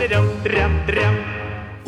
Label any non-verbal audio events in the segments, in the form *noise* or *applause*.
Dum-da-da-dum,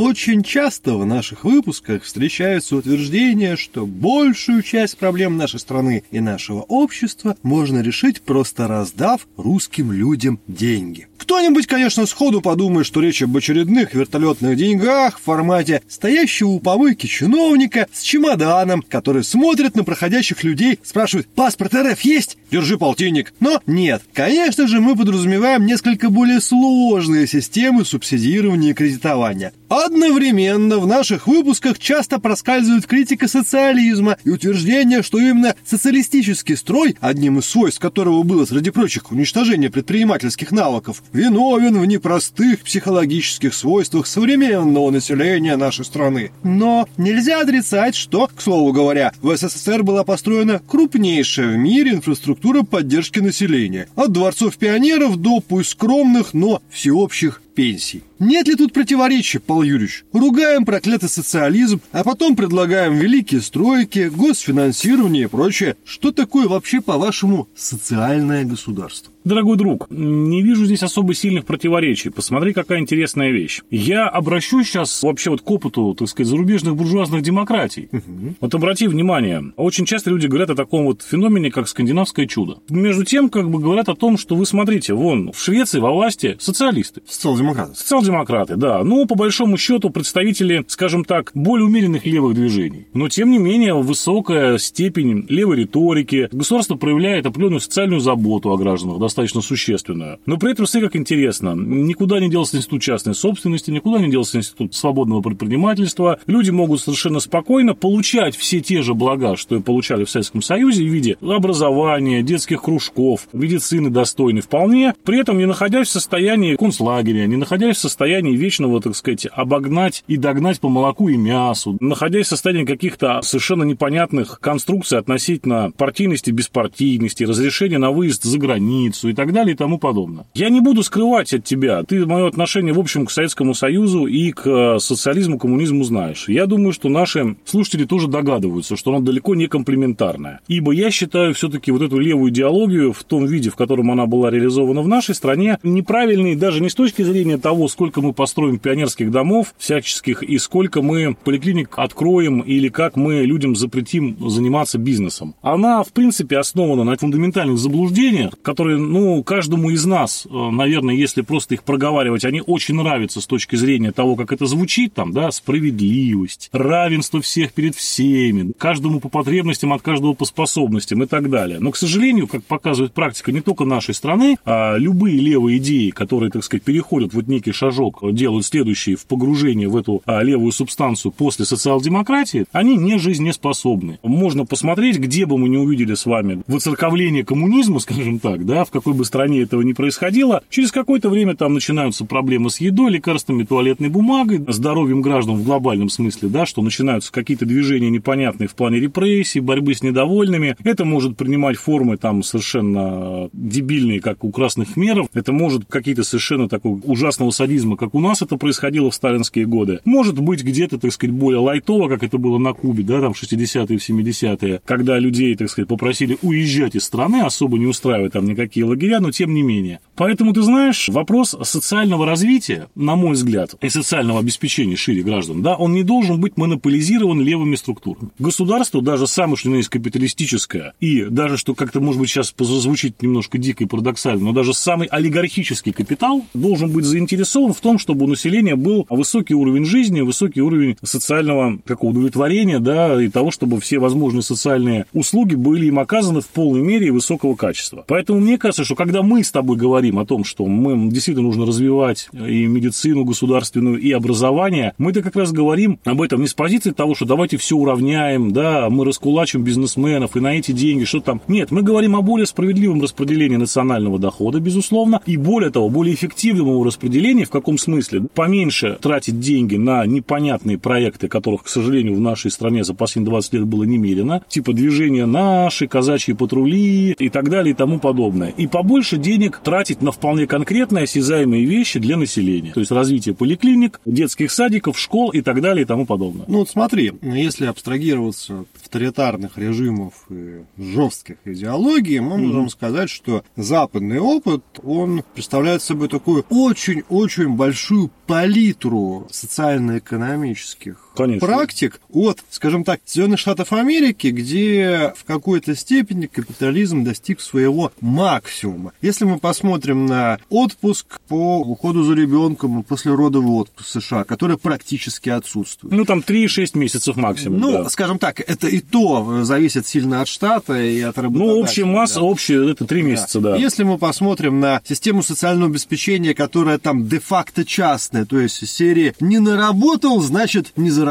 Очень часто в наших выпусках встречаются утверждения, что большую часть проблем нашей страны и нашего общества можно решить, просто раздав русским людям деньги. Кто-нибудь, конечно, сходу подумает, что речь об очередных вертолетных деньгах в формате стоящего у помойки чиновника с чемоданом, который смотрит на проходящих людей, спрашивает «Паспорт РФ есть? Держи полтинник». Но нет, конечно же, мы подразумеваем несколько более сложные системы субсидирования и кредитования. Одновременно в наших выпусках часто проскальзывает критика социализма и утверждение, что именно социалистический строй, одним из свойств которого было, среди прочих, уничтожение предпринимательских навыков, виновен в непростых психологических свойствах современного населения нашей страны. Но нельзя отрицать, что, к слову говоря, в СССР была построена крупнейшая в мире инфраструктура поддержки населения. От дворцов пионеров до пусть скромных, но всеобщих пенсий. Нет ли тут противоречия, Павел Юрьевич? Ругаем проклятый социализм, а потом предлагаем великие стройки, госфинансирование и прочее. Что такое вообще, по-вашему, социальное государство? Дорогой друг, не вижу здесь особо сильных противоречий. Посмотри, какая интересная вещь. Я обращусь сейчас вообще вот к опыту, так сказать, зарубежных буржуазных демократий. Угу. Вот обрати внимание, очень часто люди говорят о таком вот феномене, как скандинавское чудо. Между тем, как бы говорят о том, что вы смотрите, вон, в Швеции во власти социалисты. Социал-демократы. Социал-демократы, да. Ну, по большому счету, представители, скажем так, более умеренных левых движений. Но, тем не менее, высокая степень левой риторики. Государство проявляет определенную социальную заботу о гражданах, достаточно существенную. Но при этом, смотри, как интересно, никуда не делся институт частной собственности, никуда не делся институт свободного предпринимательства. Люди могут совершенно спокойно получать все те же блага, что и получали в Советском Союзе в виде образования, детских кружков, медицины достойной вполне, при этом не находясь в состоянии концлагеря, не находясь в состоянии вечного, так сказать, обогнать и догнать по молоку и мясу, находясь в состоянии каких-то совершенно непонятных конструкций относительно партийности, беспартийности, разрешения на выезд за границу, и так далее и тому подобное. Я не буду скрывать от тебя, ты мое отношение в общем к Советскому Союзу и к э, социализму, коммунизму знаешь. Я думаю, что наши слушатели тоже догадываются, что оно далеко не комплементарное. Ибо я считаю все-таки вот эту левую идеологию в том виде, в котором она была реализована в нашей стране, неправильной даже не с точки зрения того, сколько мы построим пионерских домов всяческих и сколько мы поликлиник откроем или как мы людям запретим заниматься бизнесом. Она, в принципе, основана на фундаментальных заблуждениях, которые ну, каждому из нас, э, наверное, если просто их проговаривать, они очень нравятся с точки зрения того, как это звучит, там, да, справедливость, равенство всех перед всеми, каждому по потребностям, от каждого по способностям и так далее. Но, к сожалению, как показывает практика не только нашей страны, а любые левые идеи, которые, так сказать, переходят вот некий шажок, делают следующий в погружение в эту а, левую субстанцию после социал-демократии, они не жизнеспособны. Можно посмотреть, где бы мы не увидели с вами выцерковление коммунизма, скажем так, да, в какой бы стране этого ни происходило, через какое-то время там начинаются проблемы с едой, лекарствами, туалетной бумагой, здоровьем граждан в глобальном смысле, да, что начинаются какие-то движения непонятные в плане репрессий, борьбы с недовольными. Это может принимать формы там совершенно дебильные, как у красных меров. Это может какие-то совершенно такого ужасного садизма, как у нас это происходило в сталинские годы. Может быть где-то, так сказать, более лайтово, как это было на Кубе, да, там в 60-е, в 70-е, когда людей, так сказать, попросили уезжать из страны, особо не устраивая там никакие лагеря, но тем не менее. Поэтому, ты знаешь, вопрос социального развития, на мой взгляд, и социального обеспечения шире граждан, да, он не должен быть монополизирован левыми структурами. Государство, даже самое, что есть капиталистическое, и даже, что как-то, может быть, сейчас звучит немножко дико и парадоксально, но даже самый олигархический капитал должен быть заинтересован в том, чтобы у населения был высокий уровень жизни, высокий уровень социального как удовлетворения, да, и того, чтобы все возможные социальные услуги были им оказаны в полной мере и высокого качества. Поэтому мне кажется, что когда мы с тобой говорим о том, что мы действительно нужно развивать и медицину государственную, и образование, мы-то как раз говорим об этом не с позиции того, что давайте все уравняем, да, мы раскулачим бизнесменов и на эти деньги, что там. Нет, мы говорим о более справедливом распределении национального дохода, безусловно, и более того, более эффективном его распределении, в каком смысле? Поменьше тратить деньги на непонятные проекты, которых, к сожалению, в нашей стране за последние 20 лет было немерено, типа движения наши, казачьи патрули и так далее и тому подобное. И побольше денег тратить на вполне конкретные осязаемые вещи для населения. То есть развитие поликлиник, детских садиков, школ и так далее и тому подобное. Ну вот смотри, если абстрагироваться от авторитарных режимов и жестких идеологий, мы mm-hmm. можем сказать, что западный опыт, он представляет собой такую очень-очень большую палитру социально-экономических Конечно. практик от, скажем так, Соединенных Штатов Америки, где в какой-то степени капитализм достиг своего максимума. Если мы посмотрим на отпуск по уходу за ребенком после родовый отпуск США, который практически отсутствует. Ну, там 3-6 месяцев максимум. Ну, да. скажем так, это и то зависит сильно от штата и от работодателя. Ну, общая масса, да. общая, это 3 месяца, да. да. Если мы посмотрим на систему социального обеспечения, которая там де-факто частная, то есть серии «не наработал, значит не заработал».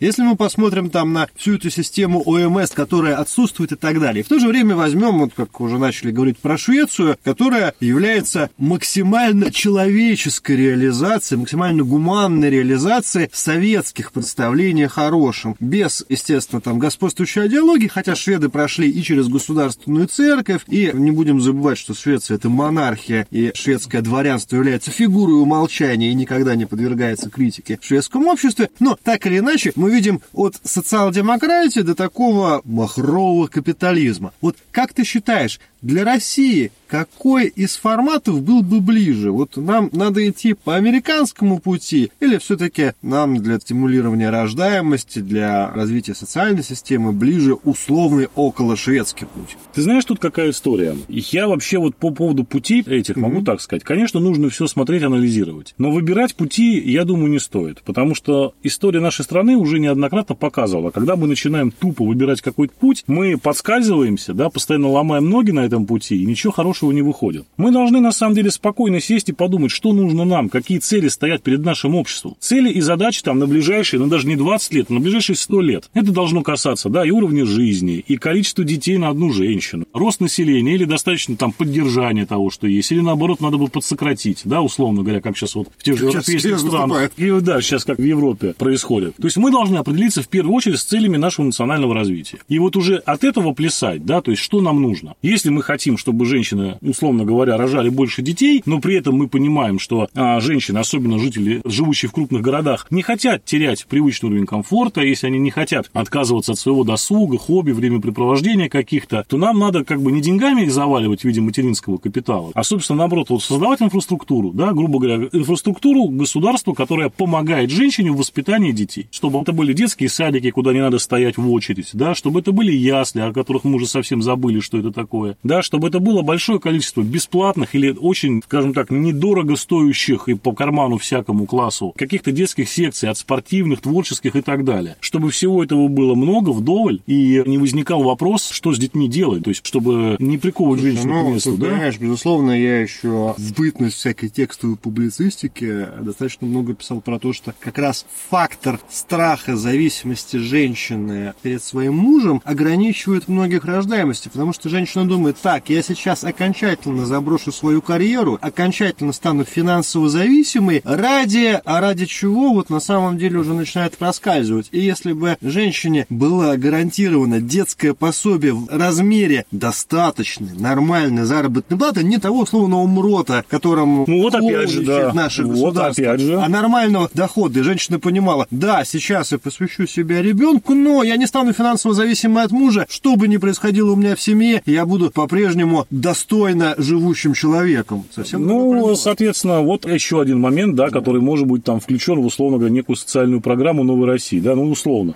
Если мы посмотрим там на всю эту систему ОМС, которая отсутствует и так далее. И в то же время возьмем, вот как уже начали говорить про Швецию, которая является максимально человеческой реализацией, максимально гуманной реализацией советских представлений о хорошем. Без, естественно, там господствующей идеологии, хотя шведы прошли и через государственную церковь, и не будем забывать, что Швеция это монархия, и шведское дворянство является фигурой умолчания и никогда не подвергается критике в шведском обществе. Но так или иначе, мы видим от социал-демократии до такого махрового капитализма. Вот как ты считаешь, для России какой из форматов был бы ближе? Вот нам надо идти по американскому пути или все-таки нам для стимулирования рождаемости, для развития социальной системы ближе условный около шведский путь? Ты знаешь, тут какая история? Я вообще вот по поводу пути этих могу mm-hmm. так сказать. Конечно, нужно все смотреть, анализировать. Но выбирать пути, я думаю, не стоит. Потому что история нашей страны уже неоднократно показывала, когда мы начинаем тупо выбирать какой-то путь, мы подскальзываемся, да, постоянно ломаем ноги на этом пути, и ничего хорошего не выходит. Мы должны, на самом деле, спокойно сесть и подумать, что нужно нам, какие цели стоят перед нашим обществом. Цели и задачи там на ближайшие, ну даже не 20 лет, а на ближайшие 100 лет. Это должно касаться, да, и уровня жизни, и количества детей на одну женщину, рост населения, или достаточно там поддержания того, что есть, или наоборот надо бы подсократить, да, условно говоря, как сейчас вот в тех же европейских странах. И, да, сейчас как в Европе происходит. То есть мы должны определиться в первую очередь с целями нашего национального развития. И вот уже от этого плясать, да, то есть что нам нужно. Если мы хотим, чтобы женщины, условно говоря, рожали больше детей, но при этом мы понимаем, что а, женщины, особенно жители, живущие в крупных городах, не хотят терять привычный уровень комфорта, если они не хотят отказываться от своего досуга, хобби, времяпрепровождения каких-то, то нам надо как бы не деньгами их заваливать в виде материнского капитала, а, собственно, наоборот, вот создавать инфраструктуру, да, грубо говоря, инфраструктуру государства, которая помогает женщине в воспитании детей, чтобы это были детские садики, куда не надо стоять в очередь, да, чтобы это были ясли, о которых мы уже совсем забыли, что это такое, да, чтобы это было большое количество бесплатных или очень, скажем так, недорого стоящих и по карману всякому классу каких-то детских секций, от спортивных, творческих и так далее. Чтобы всего этого было много, вдоволь, и не возникал вопрос, что с детьми делать, то есть чтобы не приковывать женщину ну, к месту, ты, да? Понимаешь, безусловно, я еще в бытность всякой текстовой публицистики достаточно много писал про то, что как раз фактор страха зависимости женщины перед своим мужем ограничивает многих рождаемости, потому что женщина думает, так, я сейчас окончательно заброшу свою карьеру, окончательно стану финансово зависимой, ради, а ради чего вот на самом деле уже начинает проскальзывать. И если бы женщине было гарантировано детское пособие в размере достаточной, нормальной заработной платы, не того условного МРОТа, которым ну, вот опять же, да. наше вот опять же. а нормального дохода. И женщина понимала, да, сейчас я посвящу себя ребенку, но я не стану финансово зависимой от мужа, что бы ни происходило у меня в семье, я буду по-прежнему достойно живущим человеком. Совсем ну, соответственно, вот еще один момент, да, который может быть там включен в, условно говоря, некую социальную программу Новой России, да, ну, условно.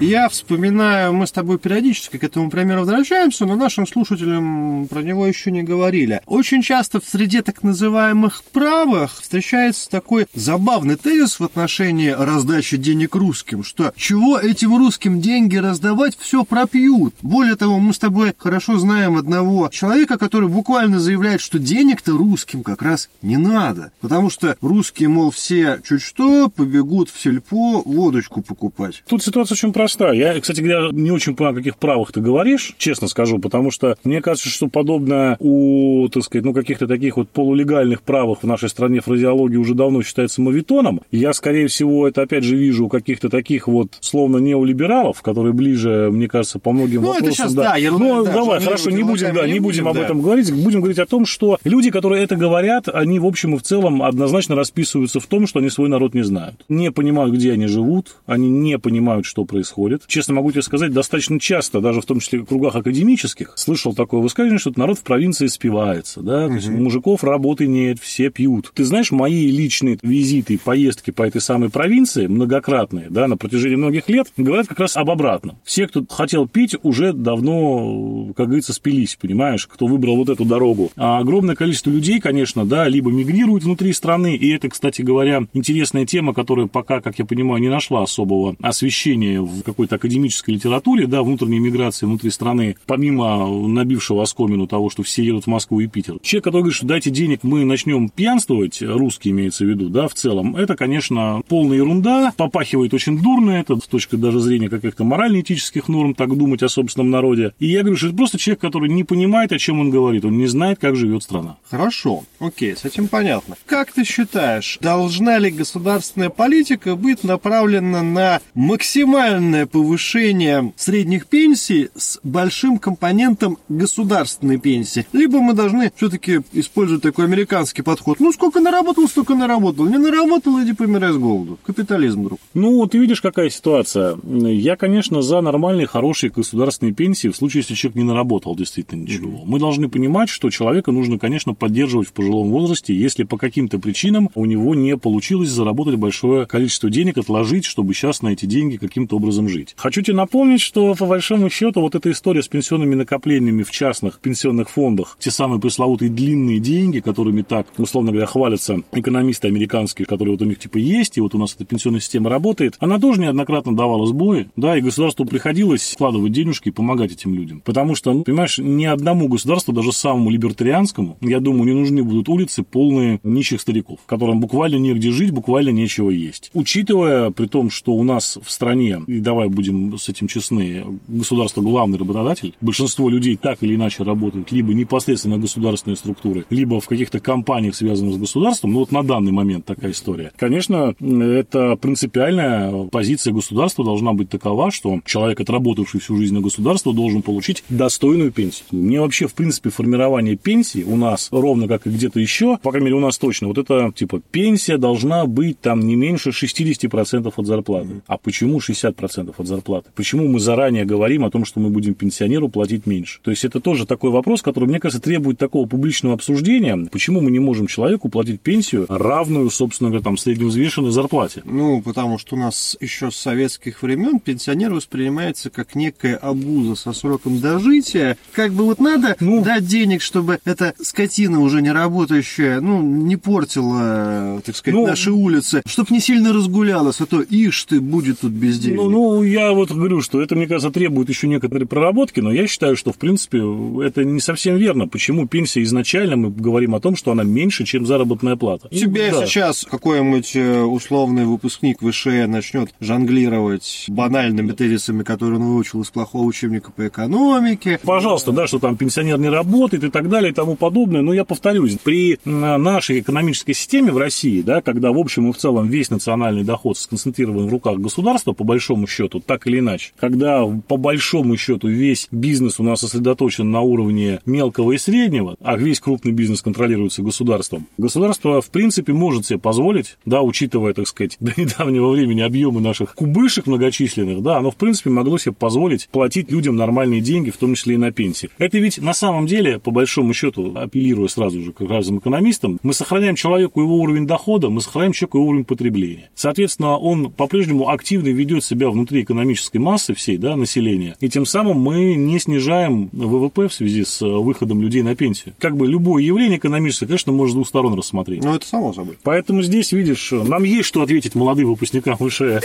Я вспоминаю, мы с тобой периодически к этому примеру возвращаемся, но нашим слушателям про него еще не говорили. Очень часто в среде так называемых правых встречается такой забавный тезис в отношении раздачи денег русским, что чего этим русским деньги раздавать, все пропьют. Более того, мы с тобой хорошо знаем одного человека, который буквально заявляет, что денег-то русским как раз не надо, потому что русские, мол, все чуть что побегут в сельпо водочку покупать. Тут ситуация очень простая проста. Я, кстати говоря, не очень понимаю, о каких правах ты говоришь, честно скажу, потому что мне кажется, что подобное у, так сказать, ну, каких-то таких вот полулегальных правах в нашей стране фразеологии уже давно считается мавитоном. Я, скорее всего, это опять же вижу у каких-то таких вот словно неолибералов, которые ближе, мне кажется, по многим ну, вопросам. Это сейчас, да, ерунда, ну, да, давай, хорошо, не будем, да, не будем, об да. этом говорить. Будем говорить о том, что люди, которые это говорят, они в общем и в целом однозначно расписываются в том, что они свой народ не знают. Не понимают, где они живут, они не понимают, что происходит. Честно могу тебе сказать, достаточно часто, даже в том числе в кругах академических, слышал такое высказывание, что народ в провинции спивается, да, угу. то есть у мужиков работы нет, все пьют. Ты знаешь, мои личные визиты, поездки по этой самой провинции, многократные, да, на протяжении многих лет, говорят как раз об обратном. Все, кто хотел пить, уже давно, как говорится, спились, понимаешь, кто выбрал вот эту дорогу. А огромное количество людей, конечно, да, либо мигрируют внутри страны, и это, кстати говоря, интересная тема, которая пока, как я понимаю, не нашла особого освещения в какой-то академической литературе, да, внутренней миграции внутри страны, помимо набившего оскомину того, что все едут в Москву и Питер. Человек, который говорит, что дайте денег, мы начнем пьянствовать, русский имеется в виду, да, в целом, это, конечно, полная ерунда, попахивает очень дурно это, с точки даже зрения каких-то морально-этических норм, так думать о собственном народе. И я говорю, что это просто человек, который не понимает, о чем он говорит, он не знает, как живет страна. Хорошо, окей, с этим понятно. Как ты считаешь, должна ли государственная политика быть направлена на максимальное повышение средних пенсий с большим компонентом государственной пенсии? Либо мы должны все-таки использовать такой американский подход. Ну, сколько наработал, столько наработал. Не наработал, иди помирай с голоду. Капитализм, друг. Ну, ты видишь, какая ситуация. Я, конечно, за нормальные, хорошие государственные пенсии в случае, если человек не наработал действительно ничего. Mm-hmm. Мы должны понимать, что человека нужно, конечно, поддерживать в пожилом возрасте, если по каким-то причинам у него не получилось заработать большое количество денег, отложить, чтобы сейчас на эти деньги каким-то образом жить. Хочу тебе напомнить, что по большому счету вот эта история с пенсионными накоплениями в частных пенсионных фондах, те самые пресловутые длинные деньги, которыми так, условно говоря, хвалятся экономисты американские, которые вот у них типа есть, и вот у нас эта пенсионная система работает, она тоже неоднократно давала сбои, да, и государству приходилось вкладывать денежки и помогать этим людям. Потому что, ну, понимаешь, ни одному государству, даже самому либертарианскому, я думаю, не нужны будут улицы полные нищих стариков, которым буквально негде жить, буквально нечего есть. Учитывая, при том, что у нас в стране, и давай будем с этим честны, государство главный работодатель, большинство людей так или иначе работают либо непосредственно государственные структуры, либо в каких-то компаниях, связанных с государством, ну вот на данный момент такая история. Конечно, это принципиальная позиция государства должна быть такова, что человек, отработавший всю жизнь на государство, должен получить достойную пенсию. Мне вообще, в принципе, формирование пенсии у нас, ровно как и где-то еще, по крайней мере, у нас точно, вот это, типа, пенсия должна быть там не меньше 60% от зарплаты. А почему 60% от зарплаты? Почему мы заранее говорим о том, что мы будем пенсионеру платить меньше? То есть это тоже такой вопрос, который, мне кажется, требует такого публичного обсуждения. Почему мы не можем человеку платить пенсию равную, собственно говоря, там, средневзвешенной зарплате? Ну, потому что у нас еще с советских времен пенсионер воспринимается как некая обуза со сроком дожития. Как бы вот надо ну, дать денег, чтобы эта скотина уже не работающая, ну, не портила, так сказать, ну, наши улицы, чтобы не сильно разгулялась, а то ишь ты будет тут без денег. Ну, ну, я вот говорю, что это, мне кажется, требует еще некоторой проработки, но я считаю, что, в принципе, это не совсем верно. Почему пенсия изначально, мы говорим о том, что она меньше, чем заработная плата. Тебе да. сейчас какой-нибудь э, условный выпускник ВШЭ начнет жонглировать банальными тезисами, которые он выучил из плохого учебника по экономике. Пожалуйста, да, что там пенсионер не работает и так далее и тому подобное. Но я повторюсь, при нашей экономической системе в России, да, когда в общем и в целом весь национальный доход сконцентрирован в руках государства, по большому счету, так или иначе, когда по большому счету весь бизнес у нас сосредоточен на уровне мелкого и среднего, а весь крупный бизнес контролируется государством, государство, в принципе, может себе позволить, да, учитывая, так сказать, *laughs* до недавнего времени объемы наших кубышек многочисленных, да, оно, в принципе, могло себе позволить платить людям нормальные деньги, в том числе и на пенсии. Это ведь на самом деле, по большому счету, апеллируя сразу же к разным экономистам, мы сохраняем человеку его уровень дохода, мы сохраняем человеку его уровень потребления. Соответственно, он по-прежнему активно ведет себя внутри экономической массы всей, да, населения, и тем самым мы не снижаем ВВП в связи с выходом людей на пенсию. Как бы любое явление экономическое, конечно, можно с двух сторон рассмотреть. Ну, это само собой. Поэтому здесь, видишь, нам есть что ответить молодым выпускникам ВШЭ.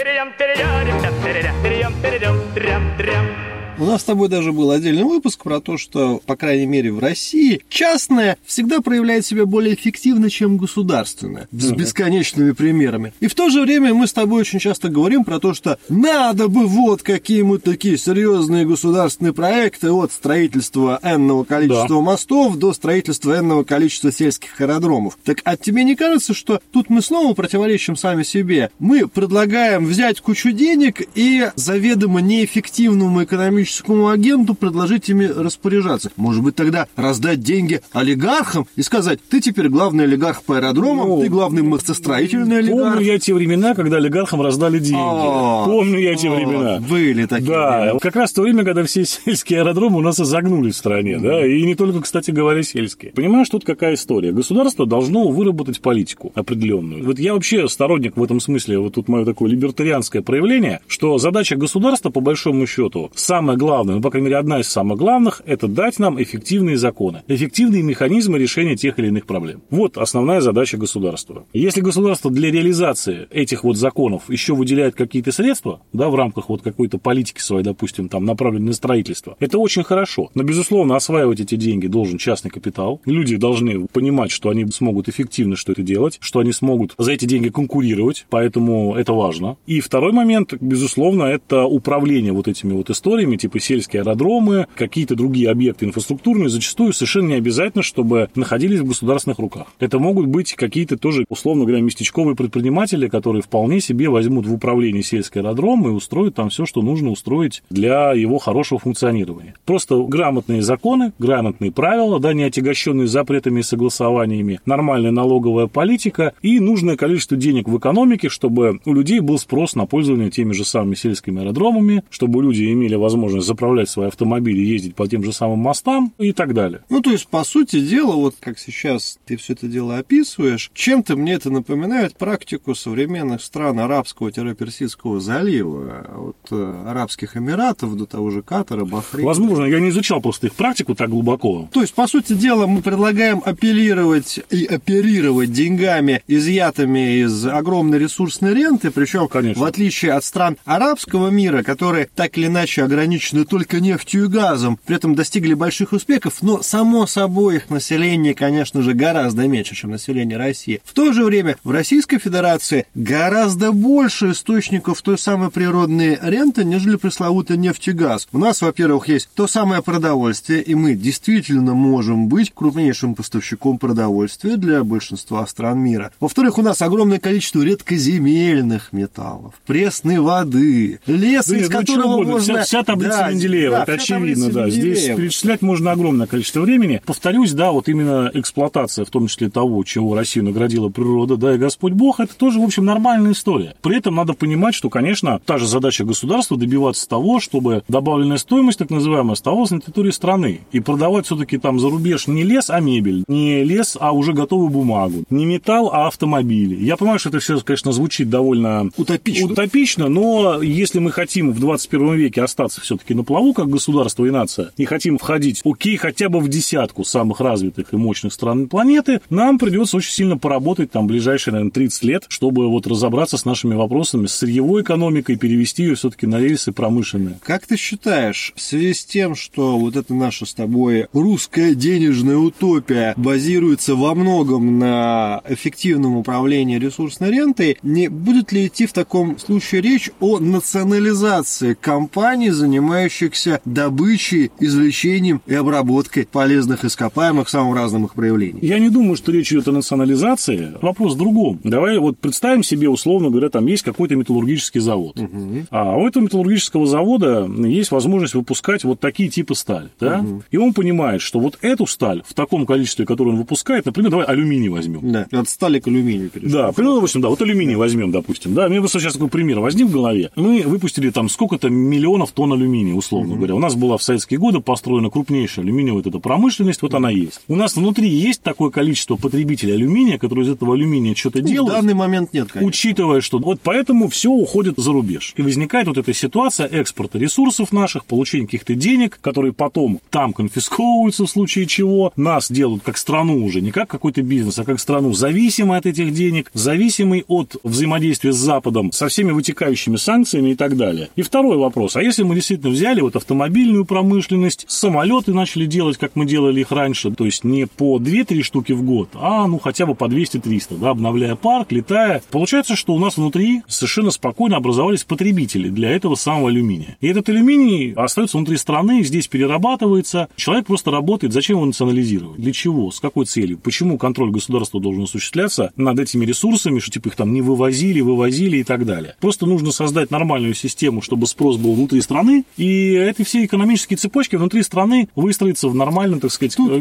У нас с тобой даже был отдельный выпуск про то, что, по крайней мере, в России частное всегда проявляет себя более эффективно, чем государственное, с бесконечными примерами. И в то же время мы с тобой очень часто говорим про то, что надо бы вот какие-нибудь такие серьезные государственные проекты от строительства энного количества да. мостов до строительства энного количества сельских аэродромов. Так а тебе не кажется, что тут мы снова противоречим сами себе? Мы предлагаем взять кучу денег и заведомо неэффективному экономическому экономическому агенту предложить ими распоряжаться. Может быть, тогда раздать деньги олигархам и сказать, ты теперь главный олигарх по аэродромам, ну, ты главный мостостроительный олигарх. Помню я те времена, когда олигархам раздали деньги. О, помню я те времена. Были такие. Да, времена. как раз то время, когда все *laughs* сельские аэродромы у нас загнулись в стране, да, и не только, кстати говоря, сельские. Понимаешь, тут какая история? Государство должно выработать политику определенную. Вот я вообще сторонник в этом смысле, вот тут мое такое либертарианское проявление, что задача государства, по большому счету, самая самое главное, ну, по крайней мере, одна из самых главных, это дать нам эффективные законы, эффективные механизмы решения тех или иных проблем. Вот основная задача государства. Если государство для реализации этих вот законов еще выделяет какие-то средства, да, в рамках вот какой-то политики своей, допустим, там, направленной на строительство, это очень хорошо. Но, безусловно, осваивать эти деньги должен частный капитал. Люди должны понимать, что они смогут эффективно что это делать, что они смогут за эти деньги конкурировать, поэтому это важно. И второй момент, безусловно, это управление вот этими вот историями, типа сельские аэродромы, какие-то другие объекты инфраструктурные, зачастую совершенно не обязательно, чтобы находились в государственных руках. Это могут быть какие-то тоже, условно говоря, местечковые предприниматели, которые вполне себе возьмут в управление сельский аэродром и устроят там все, что нужно устроить для его хорошего функционирования. Просто грамотные законы, грамотные правила, да, не отягощенные запретами и согласованиями, нормальная налоговая политика и нужное количество денег в экономике, чтобы у людей был спрос на пользование теми же самыми сельскими аэродромами, чтобы люди имели возможность возможность заправлять свои автомобили, ездить по тем же самым мостам и так далее. Ну, то есть, по сути дела, вот как сейчас ты все это дело описываешь, чем-то мне это напоминает практику современных стран арабского-персидского залива, от э, Арабских Эмиратов до того же Катара, Бахрейна. Возможно, я не изучал просто их практику так глубоко. То есть, по сути дела, мы предлагаем апеллировать и оперировать деньгами, изъятыми из огромной ресурсной ренты, причем, Конечно. в отличие от стран арабского мира, которые так или иначе ограничены ограничены только нефтью и газом, при этом достигли больших успехов, но само собой их население, конечно же, гораздо меньше, чем население России. В то же время в Российской Федерации гораздо больше источников той самой природной ренты, нежели пресловутый нефть и газ. У нас, во-первых, есть то самое продовольствие, и мы действительно можем быть крупнейшим поставщиком продовольствия для большинства стран мира. Во-вторых, у нас огромное количество редкоземельных металлов, пресной воды, леса, да, из ну, которого можно... Вся, вся таблица да, Менделеева, да, это очевидно, да. Здесь перечислять можно огромное количество времени. Повторюсь, да, вот именно эксплуатация, в том числе того, чего Россию наградила природа, да, и Господь Бог, это тоже, в общем, нормальная история. При этом надо понимать, что, конечно, та же задача государства добиваться того, чтобы добавленная стоимость, так называемая, оставалась на территории страны. И продавать все-таки там за рубеж не лес, а мебель, не лес, а уже готовую бумагу, не металл, а автомобили. Я понимаю, что это все, конечно, звучит довольно утопично, утопично но если мы хотим в 21 веке остаться все все-таки на плаву, как государство и нация, и хотим входить, окей, хотя бы в десятку самых развитых и мощных стран планеты, нам придется очень сильно поработать там ближайшие, наверное, 30 лет, чтобы вот разобраться с нашими вопросами, с сырьевой экономикой, перевести ее все-таки на рельсы промышленные. Как ты считаешь, в связи с тем, что вот это наша с тобой русская денежная утопия базируется во многом на эффективном управлении ресурсной рентой, не будет ли идти в таком случае речь о национализации компаний, занимающихся занимающихся добычей, извлечением и обработкой полезных ископаемых в самом разном их проявлении. Я не думаю, что речь идет о национализации. Вопрос в другом. Давай вот представим себе, условно говоря, там есть какой-то металлургический завод. Угу. А у этого металлургического завода есть возможность выпускать вот такие типы стали. Да? Угу. И он понимает, что вот эту сталь в таком количестве, которое он выпускает, например, давай алюминий возьмем. Да, от стали к алюминию перешел. Да, примерно, допустим, да, вот алюминий возьмем, допустим. Да, мне просто сейчас такой пример возник в голове. Мы выпустили там сколько-то миллионов тонн алюминия алюминия, условно mm-hmm. говоря. У нас была в советские годы построена крупнейшая алюминиевая вот эта промышленность, вот она есть. У нас внутри есть такое количество потребителей алюминия, которые из этого алюминия что-то ну, делают. В данный момент нет, конечно. Учитывая, что вот поэтому все уходит за рубеж. И возникает вот эта ситуация экспорта ресурсов наших, получения каких-то денег, которые потом там конфисковываются в случае чего. Нас делают как страну уже, не как какой-то бизнес, а как страну зависимой от этих денег, зависимой от взаимодействия с Западом, со всеми вытекающими санкциями и так далее. И второй вопрос. А если мы действительно действительно взяли вот автомобильную промышленность, самолеты начали делать, как мы делали их раньше, то есть не по 2-3 штуки в год, а ну хотя бы по 200-300, да, обновляя парк, летая. Получается, что у нас внутри совершенно спокойно образовались потребители для этого самого алюминия. И этот алюминий остается внутри страны, здесь перерабатывается. Человек просто работает. Зачем его национализировать? Для чего? С какой целью? Почему контроль государства должен осуществляться над этими ресурсами, что типа их там не вывозили, вывозили и так далее. Просто нужно создать нормальную систему, чтобы спрос был внутри страны, и эти все экономические цепочки внутри страны выстроятся в нормальном, так сказать, Тут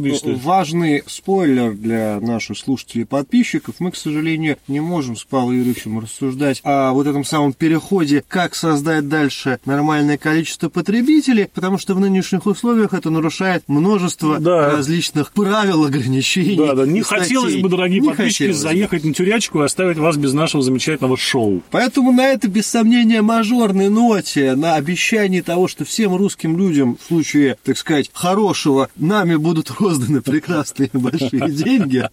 важный спойлер для наших слушателей и подписчиков. Мы, к сожалению, не можем с Павлом Юрьевичем рассуждать о вот этом самом переходе, как создать дальше нормальное количество потребителей, потому что в нынешних условиях это нарушает множество да. различных правил, ограничений. Да, да, не хотелось бы, дорогие не подписчики, заехать на тюрячку и оставить вас без нашего замечательного шоу. Поэтому на этой, без сомнения, мажорной ноте, на обещании того, что всем русским людям в случае, так сказать, хорошего, нами будут розданы прекрасные *laughs* большие деньги.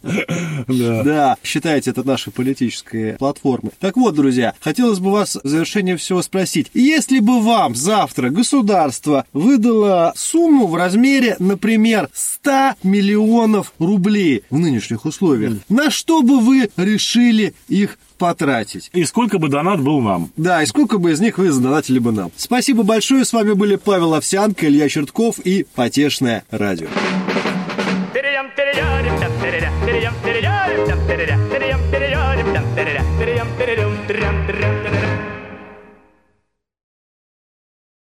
Да, считайте, это наша политическая платформа. Так вот, друзья, хотелось бы вас в завершение всего спросить. Если бы вам завтра государство выдало сумму в размере, например, 100 миллионов рублей в нынешних условиях, на что бы вы решили их потратить. И сколько бы донат был нам. Да, и сколько бы из них вы задонатили бы нам. Спасибо большое. С вами были Павел Овсянко, Илья Чертков и Потешное радио. Перейдем, перейдем, перейдем, перейдем, перейдем, перейдем, перейдем, перейдем, перейдем, перейдем,